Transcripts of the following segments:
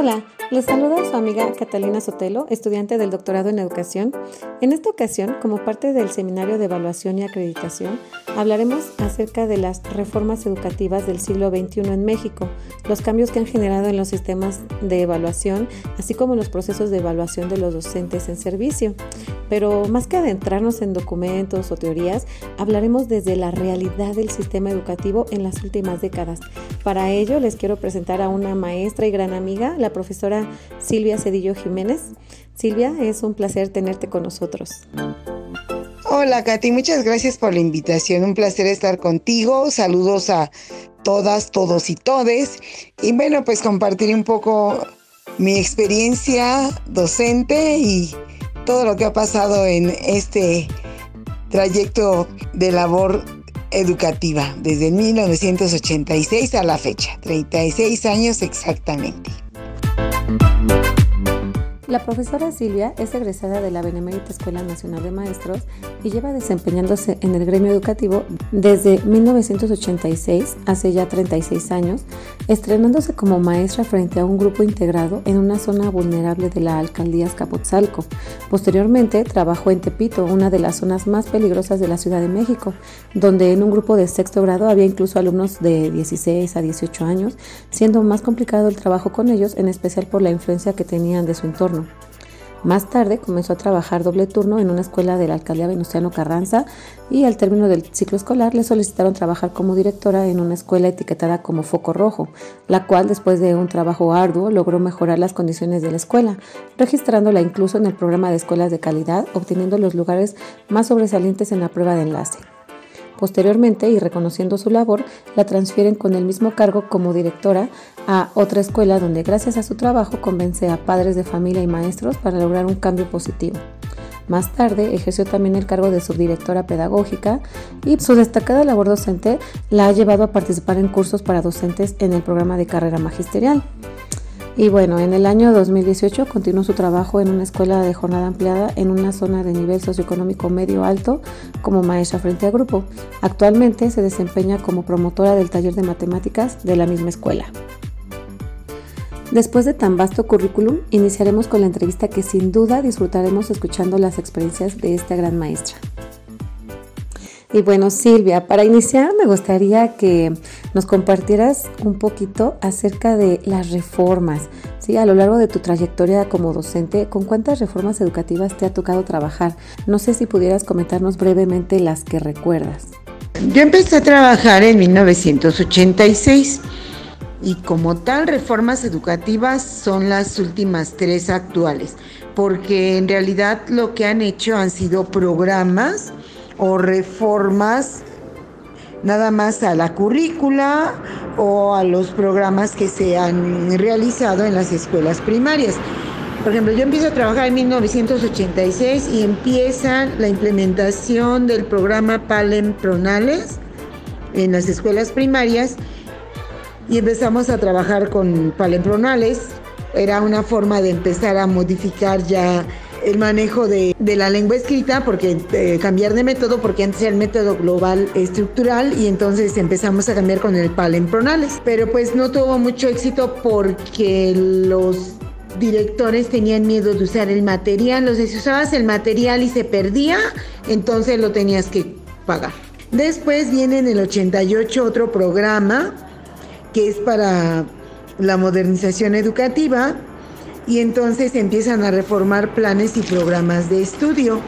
Hola, les saluda su amiga Catalina Sotelo, estudiante del doctorado en educación. En esta ocasión, como parte del Seminario de Evaluación y Acreditación, hablaremos acerca de las reformas educativas del siglo XXI en México, los cambios que han generado en los sistemas de evaluación, así como los procesos de evaluación de los docentes en servicio. Pero más que adentrarnos en documentos o teorías, hablaremos desde la realidad del sistema educativo en las últimas décadas. Para ello, les quiero presentar a una maestra y gran amiga, la profesora Silvia Cedillo Jiménez. Silvia, es un placer tenerte con nosotros. Hola Katy, muchas gracias por la invitación. Un placer estar contigo. Saludos a todas, todos y todes. Y bueno, pues compartir un poco mi experiencia docente y todo lo que ha pasado en este trayecto de labor educativa desde 1986 a la fecha, 36 años exactamente. La profesora Silvia es egresada de la Benemérita Escuela Nacional de Maestros y lleva desempeñándose en el gremio educativo desde 1986, hace ya 36 años, estrenándose como maestra frente a un grupo integrado en una zona vulnerable de la alcaldía Escapotzalco. Posteriormente trabajó en Tepito, una de las zonas más peligrosas de la Ciudad de México, donde en un grupo de sexto grado había incluso alumnos de 16 a 18 años, siendo más complicado el trabajo con ellos, en especial por la influencia que tenían de su entorno. Más tarde comenzó a trabajar doble turno en una escuela de la alcaldía Venustiano Carranza y al término del ciclo escolar le solicitaron trabajar como directora en una escuela etiquetada como Foco Rojo, la cual después de un trabajo arduo logró mejorar las condiciones de la escuela, registrándola incluso en el programa de escuelas de calidad, obteniendo los lugares más sobresalientes en la prueba de enlace. Posteriormente, y reconociendo su labor, la transfieren con el mismo cargo como directora a otra escuela donde gracias a su trabajo convence a padres de familia y maestros para lograr un cambio positivo. Más tarde ejerció también el cargo de subdirectora pedagógica y su destacada labor docente la ha llevado a participar en cursos para docentes en el programa de carrera magisterial. Y bueno, en el año 2018 continuó su trabajo en una escuela de jornada ampliada en una zona de nivel socioeconómico medio alto como maestra frente a grupo. Actualmente se desempeña como promotora del taller de matemáticas de la misma escuela. Después de tan vasto currículum, iniciaremos con la entrevista que sin duda disfrutaremos escuchando las experiencias de esta gran maestra. Y bueno, Silvia, para iniciar me gustaría que nos compartieras un poquito acerca de las reformas. ¿sí? A lo largo de tu trayectoria como docente, ¿con cuántas reformas educativas te ha tocado trabajar? No sé si pudieras comentarnos brevemente las que recuerdas. Yo empecé a trabajar en 1986 y como tal reformas educativas son las últimas tres actuales, porque en realidad lo que han hecho han sido programas o reformas nada más a la currícula o a los programas que se han realizado en las escuelas primarias. Por ejemplo, yo empiezo a trabajar en 1986 y empieza la implementación del programa Palem Pronales en las escuelas primarias y empezamos a trabajar con Palem Pronales. Era una forma de empezar a modificar ya el manejo de, la lengua escrita, porque eh, cambiar de método, porque antes era el método global estructural y entonces empezamos a cambiar con el PAL en pronales. Pero pues no tuvo mucho éxito porque los directores tenían miedo de usar el material, o sea, si usabas el material y se perdía, entonces lo tenías que pagar. Después viene en el 88 otro programa que es para la modernización educativa, y entonces empiezan a reformar planes y programas de estudio.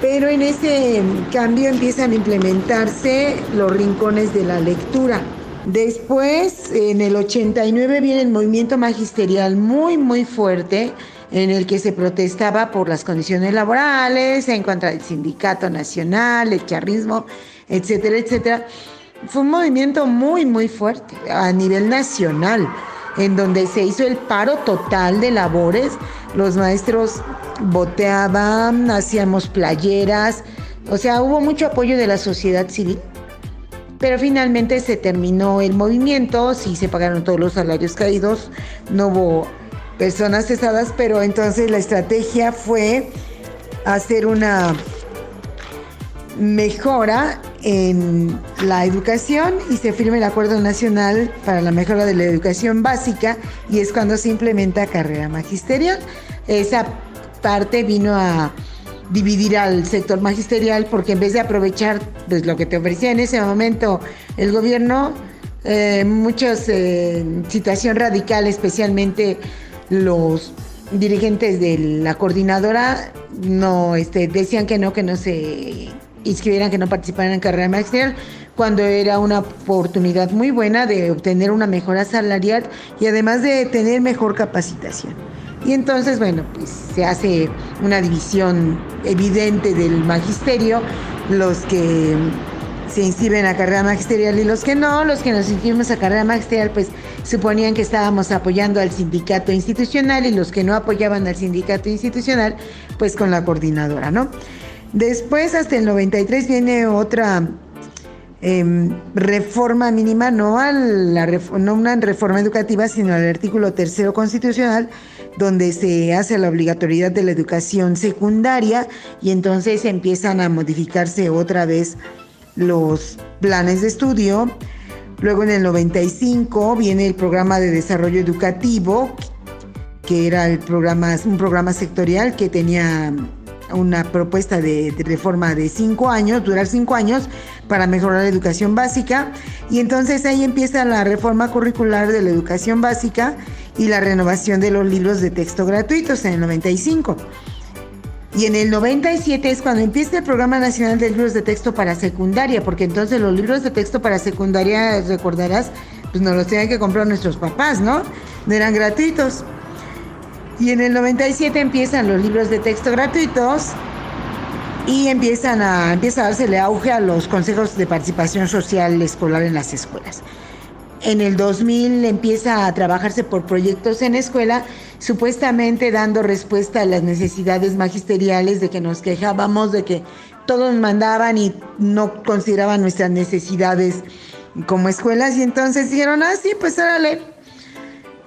Pero en ese cambio empiezan a implementarse los rincones de la lectura. Después, en el 89 viene el movimiento magisterial muy, muy fuerte en el que se protestaba por las condiciones laborales, en contra del sindicato nacional, el charrismo, etcétera, etcétera. Fue un movimiento muy, muy fuerte a nivel nacional en donde se hizo el paro total de labores. Los maestros boteaban, hacíamos playeras, o sea, hubo mucho apoyo de la sociedad civil. Pero finalmente se terminó el movimiento, sí se pagaron todos los salarios caídos, no hubo personas cesadas, pero entonces la estrategia fue hacer una mejora en la educación y se firma el Acuerdo Nacional para la Mejora de la Educación Básica y es cuando se implementa carrera magisterial. Esa parte vino a dividir al sector magisterial porque en vez de aprovechar pues, lo que te ofrecía en ese momento el gobierno, eh, muchas eh, situación radical, especialmente los dirigentes de la coordinadora no este, decían que no, que no se inscribieran, que no participaran en carrera magisterial, cuando era una oportunidad muy buena de obtener una mejora salarial y además de tener mejor capacitación. Y entonces, bueno, pues se hace una división evidente del magisterio, los que se inscriben a carrera magisterial y los que no, los que nos inscribimos a carrera magisterial, pues suponían que estábamos apoyando al sindicato institucional y los que no apoyaban al sindicato institucional, pues con la coordinadora, ¿no? Después, hasta el 93, viene otra em, reforma mínima, no, a la, no una reforma educativa, sino al artículo tercero constitucional, donde se hace la obligatoriedad de la educación secundaria y entonces empiezan a modificarse otra vez los planes de estudio. Luego en el 95 viene el programa de desarrollo educativo, que era un programa sectorial que tenía una propuesta de, reforma de cinco años, durar cinco años, para mejorar la educación básica. Y entonces ahí empieza la reforma curricular de la educación básica y la renovación de los libros de texto gratuitos en el 95. Y en el 97 es cuando empieza el Programa Nacional de Libros de Texto para Secundaria, porque entonces los libros de texto para secundaria, recordarás, pues nos los tenían que comprar nuestros papás, ¿no? No eran gratuitos. Y en el 97 empiezan los libros de texto gratuitos y empiezan a, empieza a dársele auge a los consejos de participación social escolar en las escuelas. En el 2000 empieza a trabajarse por proyectos en escuela, supuestamente dando respuesta a las necesidades magisteriales de que nos quejábamos de que todos mandaban y no consideraban nuestras necesidades como escuelas. Y entonces dijeron, ah, sí, pues órale,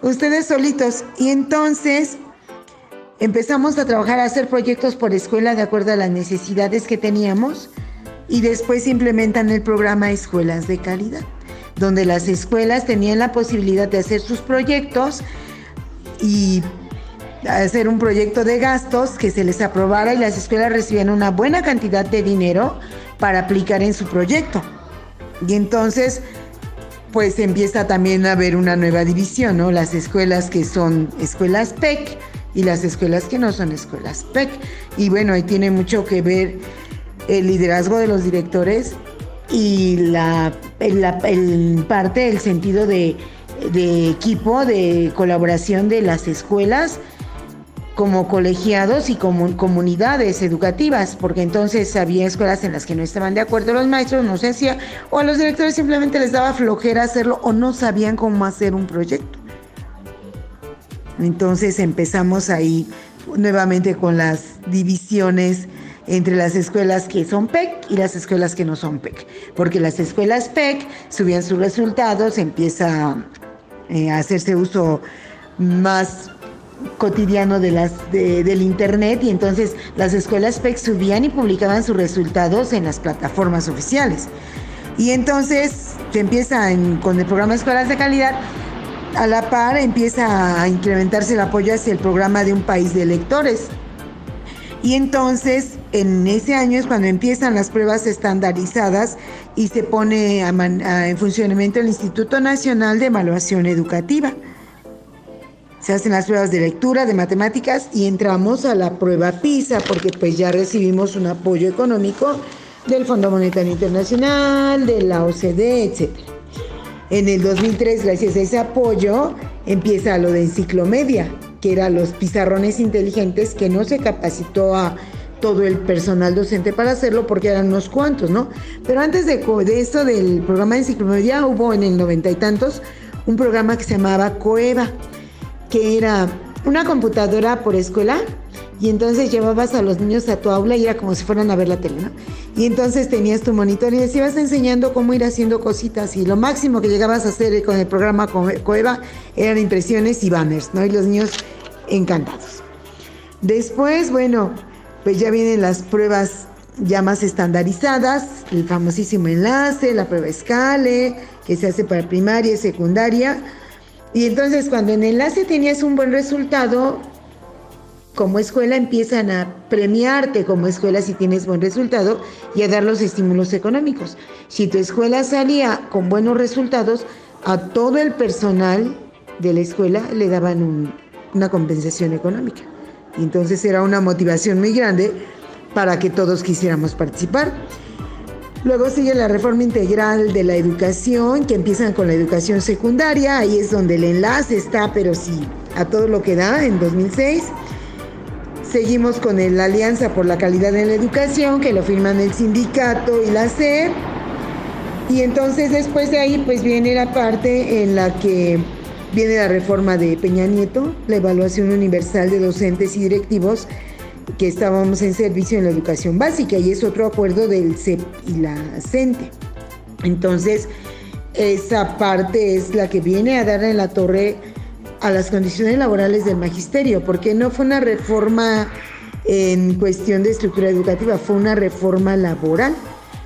ustedes solitos. Y entonces empezamos a trabajar, a hacer proyectos por escuela de acuerdo a las necesidades que teníamos y después implementan el programa Escuelas de Calidad, donde las escuelas tenían la posibilidad de hacer sus proyectos y hacer un proyecto de gastos que se les aprobara y las escuelas recibían una buena cantidad de dinero para aplicar en su proyecto. Y entonces pues empieza también a haber una nueva división, ¿no? Las escuelas que son escuelas PEC y las escuelas que no son escuelas PEC. Y bueno, ahí tiene mucho que ver el liderazgo de los directores y la, parte, el sentido de equipo, de colaboración de las escuelas como colegiados y como comunidades educativas, porque entonces había escuelas en las que no estaban de acuerdo los maestros, no se hacía, o a los directores simplemente les daba flojera hacerlo o no sabían cómo hacer un proyecto. Entonces empezamos ahí nuevamente con las divisiones entre las escuelas que son PEC y las escuelas que no son PEC, porque las escuelas PEC subían sus resultados, empieza eh, a hacerse uso más cotidiano de las, del Internet y entonces las escuelas PEC subían y publicaban sus resultados en las plataformas oficiales. Y entonces se empieza con el programa Escuelas de Calidad, a la par empieza a incrementarse el apoyo hacia el programa de un país de lectores. Y entonces en ese año es cuando empiezan las pruebas estandarizadas y se pone en funcionamiento el Instituto Nacional de Evaluación Educativa se hacen las pruebas de lectura, de matemáticas y entramos a la prueba PISA porque pues ya recibimos un apoyo económico del Fondo Monetario Internacional, de la OCDE, etc. En el 2003, gracias a ese apoyo, empieza lo de enciclomedia, que eran los pizarrones inteligentes que no se capacitó a todo el personal docente para hacerlo porque eran unos cuantos, ¿no? Pero antes de, de esto del programa de enciclomedia hubo en el noventa y tantos un programa que se llamaba COEVA que era una computadora por escuela y entonces llevabas a los niños a tu aula y era como si fueran a ver la tele, ¿no? Y entonces tenías tu monitor y les ibas enseñando cómo ir haciendo cositas y lo máximo que llegabas a hacer con el programa Coeva eran impresiones y banners, ¿no? Y los niños encantados. Después, bueno, pues ya vienen las pruebas ya más estandarizadas, el famosísimo enlace, la prueba escale, que se hace para primaria y secundaria. Y entonces cuando en enlace tenías un buen resultado, como escuela empiezan a premiarte como escuela si tienes buen resultado y a dar los estímulos económicos. Si tu escuela salía con buenos resultados, a todo el personal de la escuela le daban una compensación económica. Entonces era una motivación muy grande para que todos quisiéramos participar. Luego sigue la reforma integral de la educación, que empiezan con la educación secundaria, ahí es donde el enlace está, pero sí, a todo lo que da, en 2006. Seguimos con la Alianza por la Calidad en la Educación, que lo firman el sindicato y la SED. Y entonces después de ahí, pues viene la parte en la que viene la reforma de Peña Nieto, la evaluación universal de docentes y directivos, que estábamos en servicio en la educación básica y es otro acuerdo del CEP y la CENTE. Entonces, esa parte es la que viene a darle la torre a las condiciones laborales del magisterio, porque no fue una reforma en cuestión de estructura educativa, fue una reforma laboral.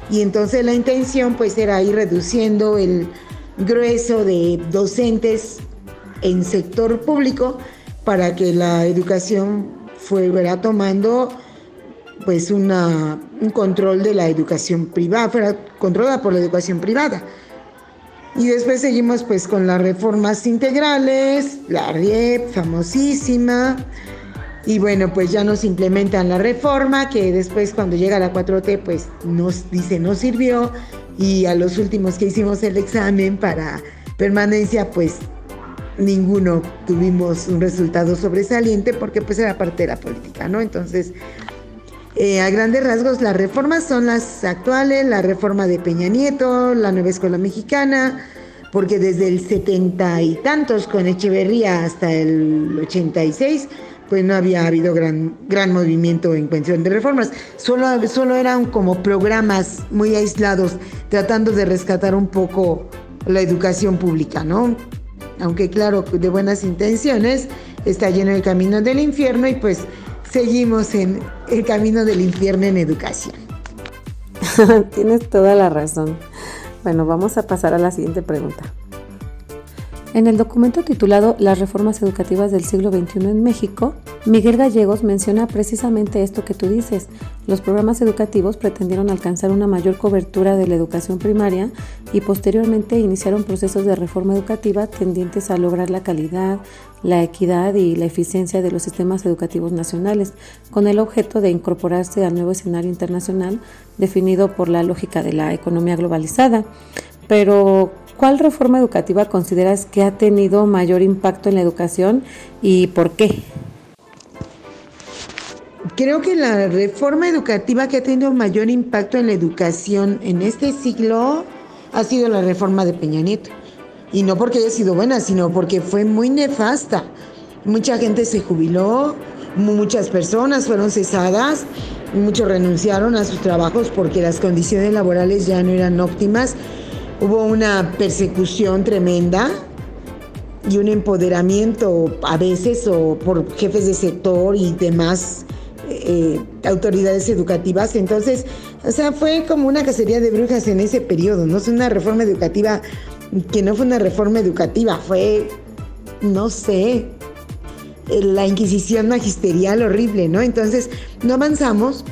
Y entonces la intención pues era ir reduciendo el grueso de docentes en sector público para que la educación fuera tomando pues una, un control de la educación privada, fuera controlada por la educación privada. Y después seguimos pues con las reformas integrales, la RIEP, famosísima. Y bueno, pues ya nos implementan la reforma, que después cuando llega la 4T, pues nos dice no sirvió. Y a los últimos que hicimos el examen para permanencia, pues ninguno tuvimos un resultado sobresaliente porque pues era parte de la política, ¿no? Entonces, eh, a grandes rasgos, las reformas son las actuales, la reforma de Peña Nieto, la nueva escuela mexicana, porque desde el setenta y tantos con Echeverría hasta el 86, pues no había habido gran, gran movimiento en cuestión de reformas. Solo, solo eran como programas muy aislados tratando de rescatar un poco la educación pública, ¿no? Aunque claro, de buenas intenciones, está lleno el camino del infierno y pues seguimos en el camino del infierno en educación. Tienes toda la razón. Bueno, vamos a pasar a la siguiente pregunta. En el documento titulado Las reformas educativas del siglo XXI en México, Miguel Gallegos menciona precisamente esto que tú dices. Los programas educativos pretendieron alcanzar una mayor cobertura de la educación primaria y posteriormente iniciaron procesos de reforma educativa tendientes a lograr la calidad, la equidad y la eficiencia de los sistemas educativos nacionales, con el objeto de incorporarse al nuevo escenario internacional definido por la lógica de la economía globalizada. Pero, ¿Cuál reforma educativa consideras que ha tenido mayor impacto en la educación y por qué? Creo que la reforma educativa que ha tenido mayor impacto en la educación en este siglo ha sido la reforma de Peña Nieto. Y no porque haya sido buena, sino porque fue muy nefasta. Mucha gente se jubiló, muchas personas fueron cesadas, muchos renunciaron a sus trabajos porque las condiciones laborales ya no eran óptimas hubo una persecución tremenda y un empoderamiento a veces o por jefes de sector y demás eh, autoridades educativas. Entonces, o sea, fue como una cacería de brujas en ese periodo, no es una reforma educativa que no fue una reforma educativa, fue, no sé, la inquisición magisterial horrible, ¿no? Entonces, no avanzamos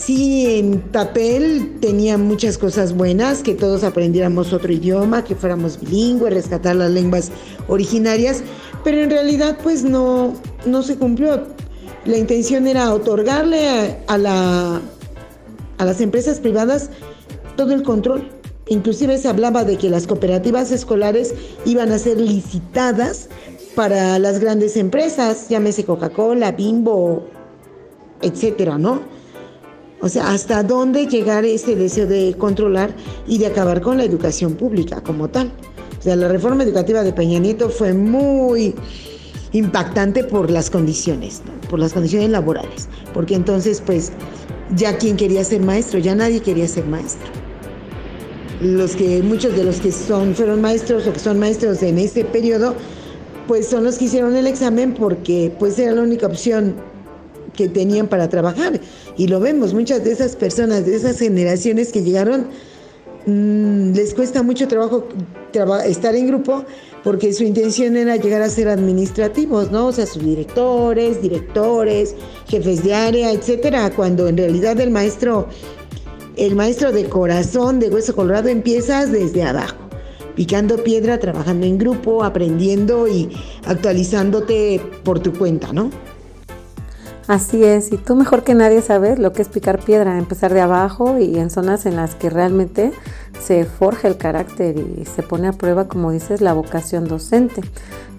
Sí, en papel tenía muchas cosas buenas, que todos aprendiéramos otro idioma, que fuéramos bilingües, rescatar las lenguas originarias, pero en realidad pues no, no se cumplió. La intención era otorgarle a, la, a las empresas privadas todo el control. Inclusive se hablaba de que las cooperativas escolares iban a ser licitadas para las grandes empresas, llámese Coca-Cola, Bimbo, etcétera, ¿no? O sea, hasta dónde llegar ese deseo de controlar y de acabar con la educación pública como tal. O sea, la reforma educativa de Peña Nieto fue muy impactante por las condiciones, por las condiciones laborales, porque entonces pues ya quien quería ser maestro, ya nadie quería ser maestro. Los que muchos de los que son fueron maestros o que son maestros en este periodo, pues son los que hicieron el examen porque pues era la única opción que tenían para trabajar. Y lo vemos, muchas de esas personas, de esas generaciones que llegaron, mm, les cuesta mucho trabajo estar en grupo porque su intención era llegar a ser administrativos, ¿no? O sea, subdirectores, directores, jefes de área, etcétera, cuando en realidad el maestro, el maestro de corazón de Hueso Colorado empiezas desde abajo, picando piedra, trabajando en grupo, aprendiendo y actualizándote por tu cuenta, ¿no? Así es, y tú mejor que nadie sabes lo que es picar piedra, empezar de abajo y en zonas en las que realmente se forja el carácter y se pone a prueba, como dices, la vocación docente.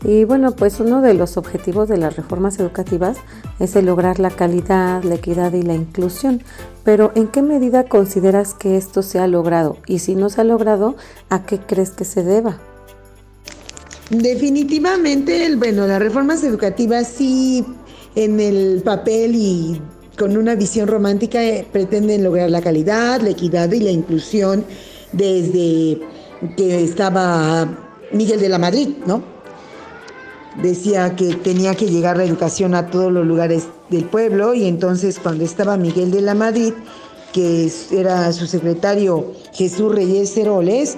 Y bueno, pues uno de los objetivos de las reformas educativas es el lograr la calidad, la equidad y la inclusión. Pero ¿en qué medida consideras que esto se ha logrado? Y si no se ha logrado, ¿a qué crees que se deba? Definitivamente, bueno, las reformas educativas sí en el papel y con una visión romántica eh, pretenden lograr la calidad, la equidad y la inclusión desde que estaba Miguel de la Madrid, ¿no? Decía que tenía que llegar la educación a todos los lugares del pueblo y entonces cuando estaba Miguel de la Madrid, que era su secretario Jesús Reyes Ceroles,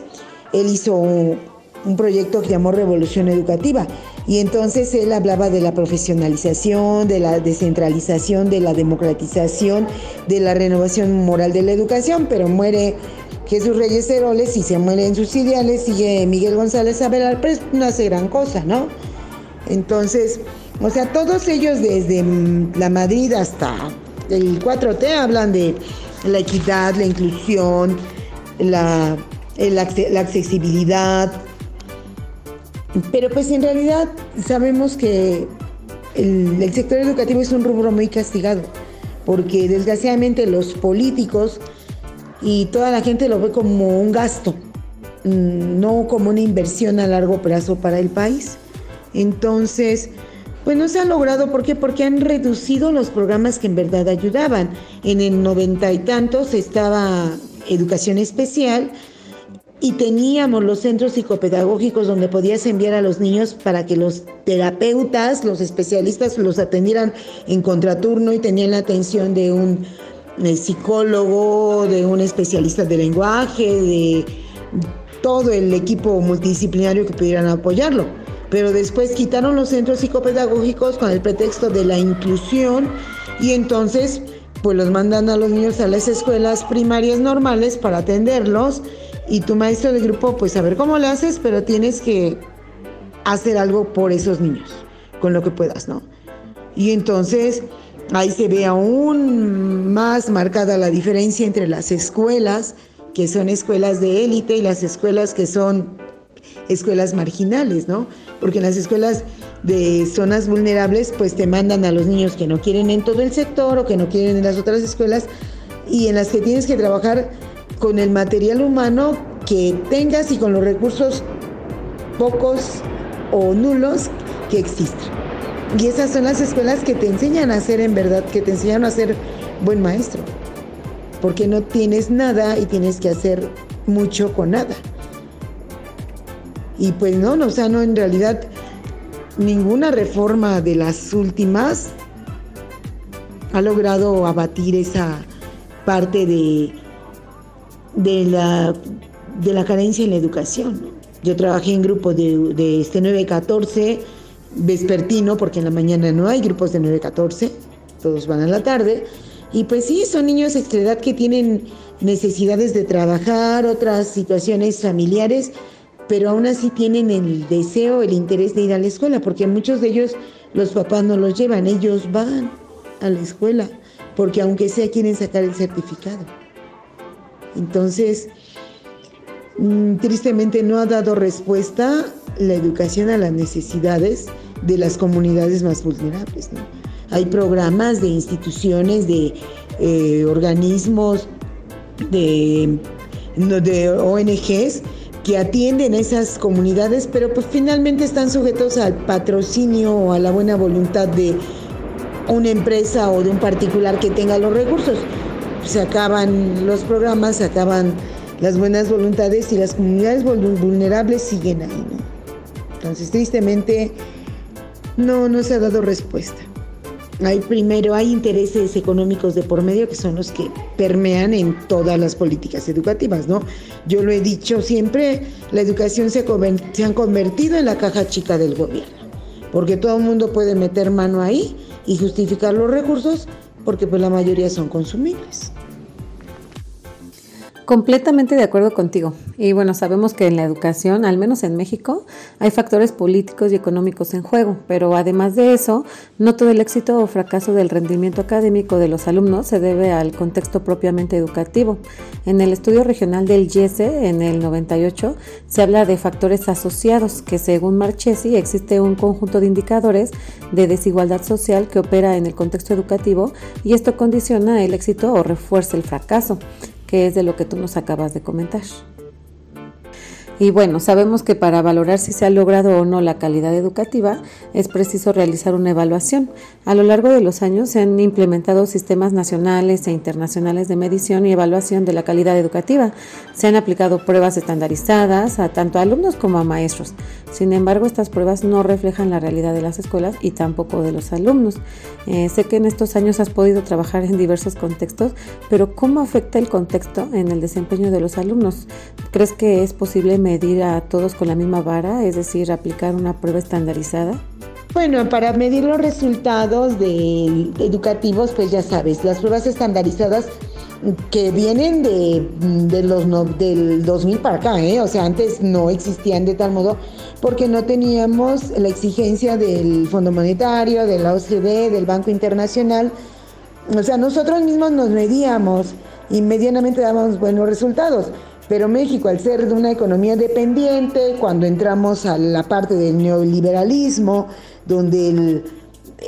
él hizo un, proyecto que llamó Revolución Educativa y entonces él hablaba de la profesionalización, de la descentralización, de la democratización, de la renovación moral de la educación, pero muere Jesús Reyes Heroles y se muere en sus ideales, sigue Miguel González Abelar, pero no hace gran cosa, ¿no? Entonces, o sea, todos ellos desde la Madrid hasta el 4T hablan de la equidad, la inclusión, la accesibilidad, pero pues en realidad sabemos que el, sector educativo es un rubro muy castigado, porque desgraciadamente los políticos y toda la gente lo ve como un gasto, mm, no como una inversión a largo plazo para el país. Entonces, pues no se ha logrado, ¿por qué? Porque han reducido los programas que en verdad ayudaban. En el noventa y tantos estaba educación especial, y teníamos los centros psicopedagógicos donde podías enviar a los niños para que los terapeutas, los especialistas los atendieran en contraturno y tenían la atención de un eh, psicólogo, de un especialista de lenguaje, de todo el equipo multidisciplinario que pudieran apoyarlo. Pero después quitaron los centros psicopedagógicos con el pretexto de la inclusión y entonces pues los mandan a los niños a las escuelas primarias normales para atenderlos y tu maestro de grupo, pues a ver cómo lo haces, pero tienes que hacer algo por esos niños, con lo que puedas, ¿no? Y entonces ahí se ve aún más marcada la diferencia entre las escuelas, que son escuelas de élite, y las escuelas que son escuelas marginales, ¿no? Porque en las escuelas de zonas vulnerables, pues te mandan a los niños que no quieren en todo el sector o que no quieren en las otras escuelas, y en las que tienes que trabajar con el material humano que tengas y con los recursos pocos o nulos que existan. Y esas son las escuelas que te enseñan a ser en verdad, que te enseñan a ser buen maestro. Porque no tienes nada y tienes que hacer mucho con nada. Y pues no, no, o sea, no, en realidad ninguna reforma de las últimas ha logrado abatir esa parte de de la, de la carencia en la educación. Yo trabajé en grupos de, de este 914 vespertino, porque en la mañana no hay grupos de 914, todos van a la tarde. Y pues sí, son niños de esta edad que tienen necesidades de trabajar, otras situaciones familiares, pero aún así tienen el deseo, el interés de ir a la escuela, porque muchos de ellos los papás no los llevan, ellos van a la escuela, porque aunque sea quieren sacar el certificado. Entonces, mm, tristemente no ha dado respuesta la educación a las necesidades de las comunidades más vulnerables. Hay programas de instituciones, de eh, organismos, de, de ONGs que atienden a esas comunidades, pero pues finalmente están sujetos al patrocinio o a la buena voluntad de una empresa o de un particular que tenga los recursos se acaban los programas, se acaban las buenas voluntades y las comunidades vulnerables siguen ahí. Entonces, tristemente, no, no se ha dado respuesta. hay primero hay intereses económicos de por medio que son los que permean en todas las políticas educativas, ¿no? Yo lo he dicho siempre, la educación se, se han convertido en la caja chica del gobierno, porque todo el mundo puede meter mano ahí y justificar los recursos porque pues la mayoría son consumibles. Completamente de acuerdo contigo. Y bueno, sabemos que en la educación, al menos en México, hay factores políticos y económicos en juego, pero además de eso, no todo el éxito o fracaso del rendimiento académico de los alumnos se debe al contexto propiamente educativo. En el estudio regional del IESE, en el 98, se habla de factores asociados, que según Marchesi existe un conjunto de indicadores de desigualdad social que opera en el contexto educativo y esto condiciona el éxito o refuerza el fracaso que es de lo que tú nos acabas de comentar. Y bueno, sabemos que para valorar si se ha logrado o no la calidad educativa es preciso realizar una evaluación. A lo largo de los años se han implementado sistemas nacionales e internacionales de medición y evaluación de la calidad educativa. Se han aplicado pruebas estandarizadas a tanto alumnos como a maestros. Sin embargo, estas pruebas no reflejan la realidad de las escuelas y tampoco de los alumnos. Eh, sé que en estos años has podido trabajar en diversos contextos, pero ¿cómo afecta el contexto en el desempeño de los alumnos? ¿Crees que es posible medir a todos con la misma vara, es decir, aplicar una prueba estandarizada? Bueno, para medir los resultados educativos, pues ya sabes, las pruebas estandarizadas que vienen de, los del 2000 para acá, ¿eh? o sea, antes no existían de tal modo porque no teníamos la exigencia del Fondo Monetario, de la OCDE, del Banco Internacional. O sea, nosotros mismos nos medíamos y medianamente dábamos buenos resultados. Pero México, al ser de una economía dependiente, cuando entramos a la parte del neoliberalismo, donde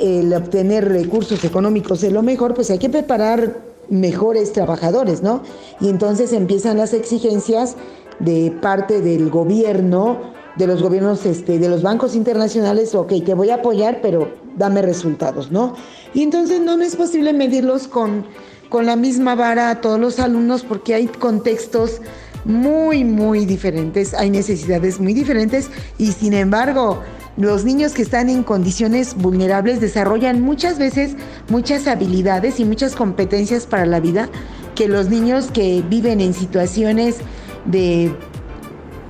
el, obtener recursos económicos es lo mejor, pues hay que preparar mejores trabajadores, ¿no? Y entonces empiezan las exigencias de parte del gobierno, de los gobiernos, este, de los bancos internacionales, ok, te voy a apoyar, pero dame resultados, ¿no? Y entonces no es posible medirlos con, con la misma vara a todos los alumnos porque hay contextos muy, muy diferentes, hay necesidades muy diferentes y sin embargo los niños que están en condiciones vulnerables desarrollan muchas veces muchas habilidades y muchas competencias para la vida que los niños que viven en situaciones de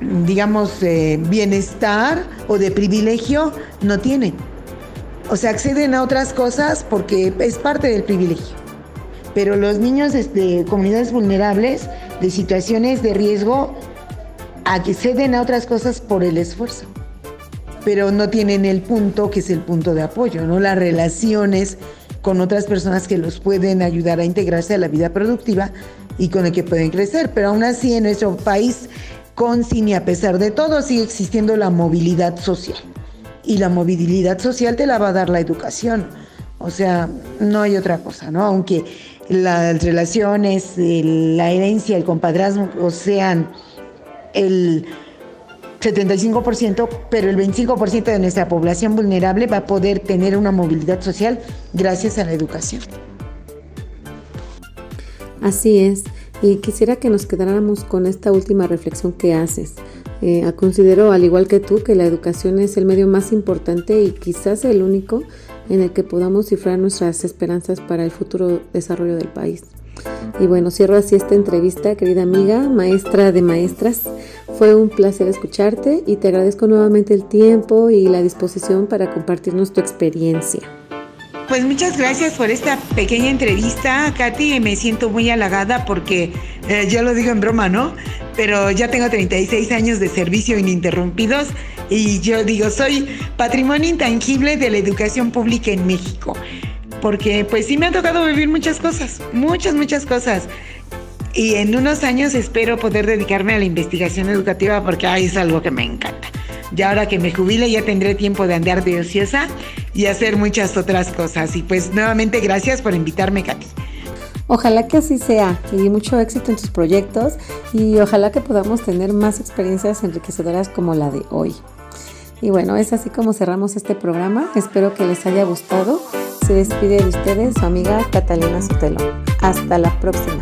digamos, bienestar o de privilegio no tienen. O sea, acceden a otras cosas porque es parte del privilegio. Pero los niños de comunidades vulnerables de situaciones de riesgo acceden a otras cosas por el esfuerzo, pero no tienen el punto que es el punto de apoyo, ¿no? Las relaciones con otras personas que los pueden ayudar a integrarse a la vida productiva y con el que pueden crecer, pero aún así en nuestro país con sin a pesar de todo sigue existiendo la movilidad social. Y la movilidad social te la va a dar la educación. O sea, no hay otra cosa, ¿no? Aunque las relaciones, la herencia, el compadrazgo sean el 75%, pero el 25% de nuestra población vulnerable va a poder tener una movilidad social gracias a la educación. Así es, y quisiera que nos quedáramos con esta última reflexión que haces. Eh, considero, al igual que tú, que la educación es el medio más importante y quizás el único en el que podamos cifrar nuestras esperanzas para el futuro desarrollo del país. Y bueno, cierro así esta entrevista, querida amiga, maestra de maestras. Fue un placer escucharte y te agradezco nuevamente el tiempo y la disposición para compartirnos tu experiencia. Pues muchas gracias por esta pequeña entrevista, Katy. Me siento muy halagada porque eh, yo lo digo en broma, ¿no? Pero ya tengo 36 años de servicio ininterrumpidos y yo digo, soy patrimonio intangible de la educación pública en México. Porque pues sí me ha tocado vivir muchas cosas, muchas, muchas cosas. Y en unos años espero poder dedicarme a la investigación educativa porque ahí es algo que me encanta. Y ahora que me jubile ya tendré tiempo de andar de ociosa y hacer muchas otras cosas. Y pues nuevamente gracias por invitarme, Katy. Ojalá que así sea y mucho éxito en tus proyectos y ojalá que podamos tener más experiencias enriquecedoras como la de hoy. Y bueno, es así como cerramos este programa. Espero que les haya gustado. Se despide de ustedes su amiga Catalina Sotelo. Hasta la próxima.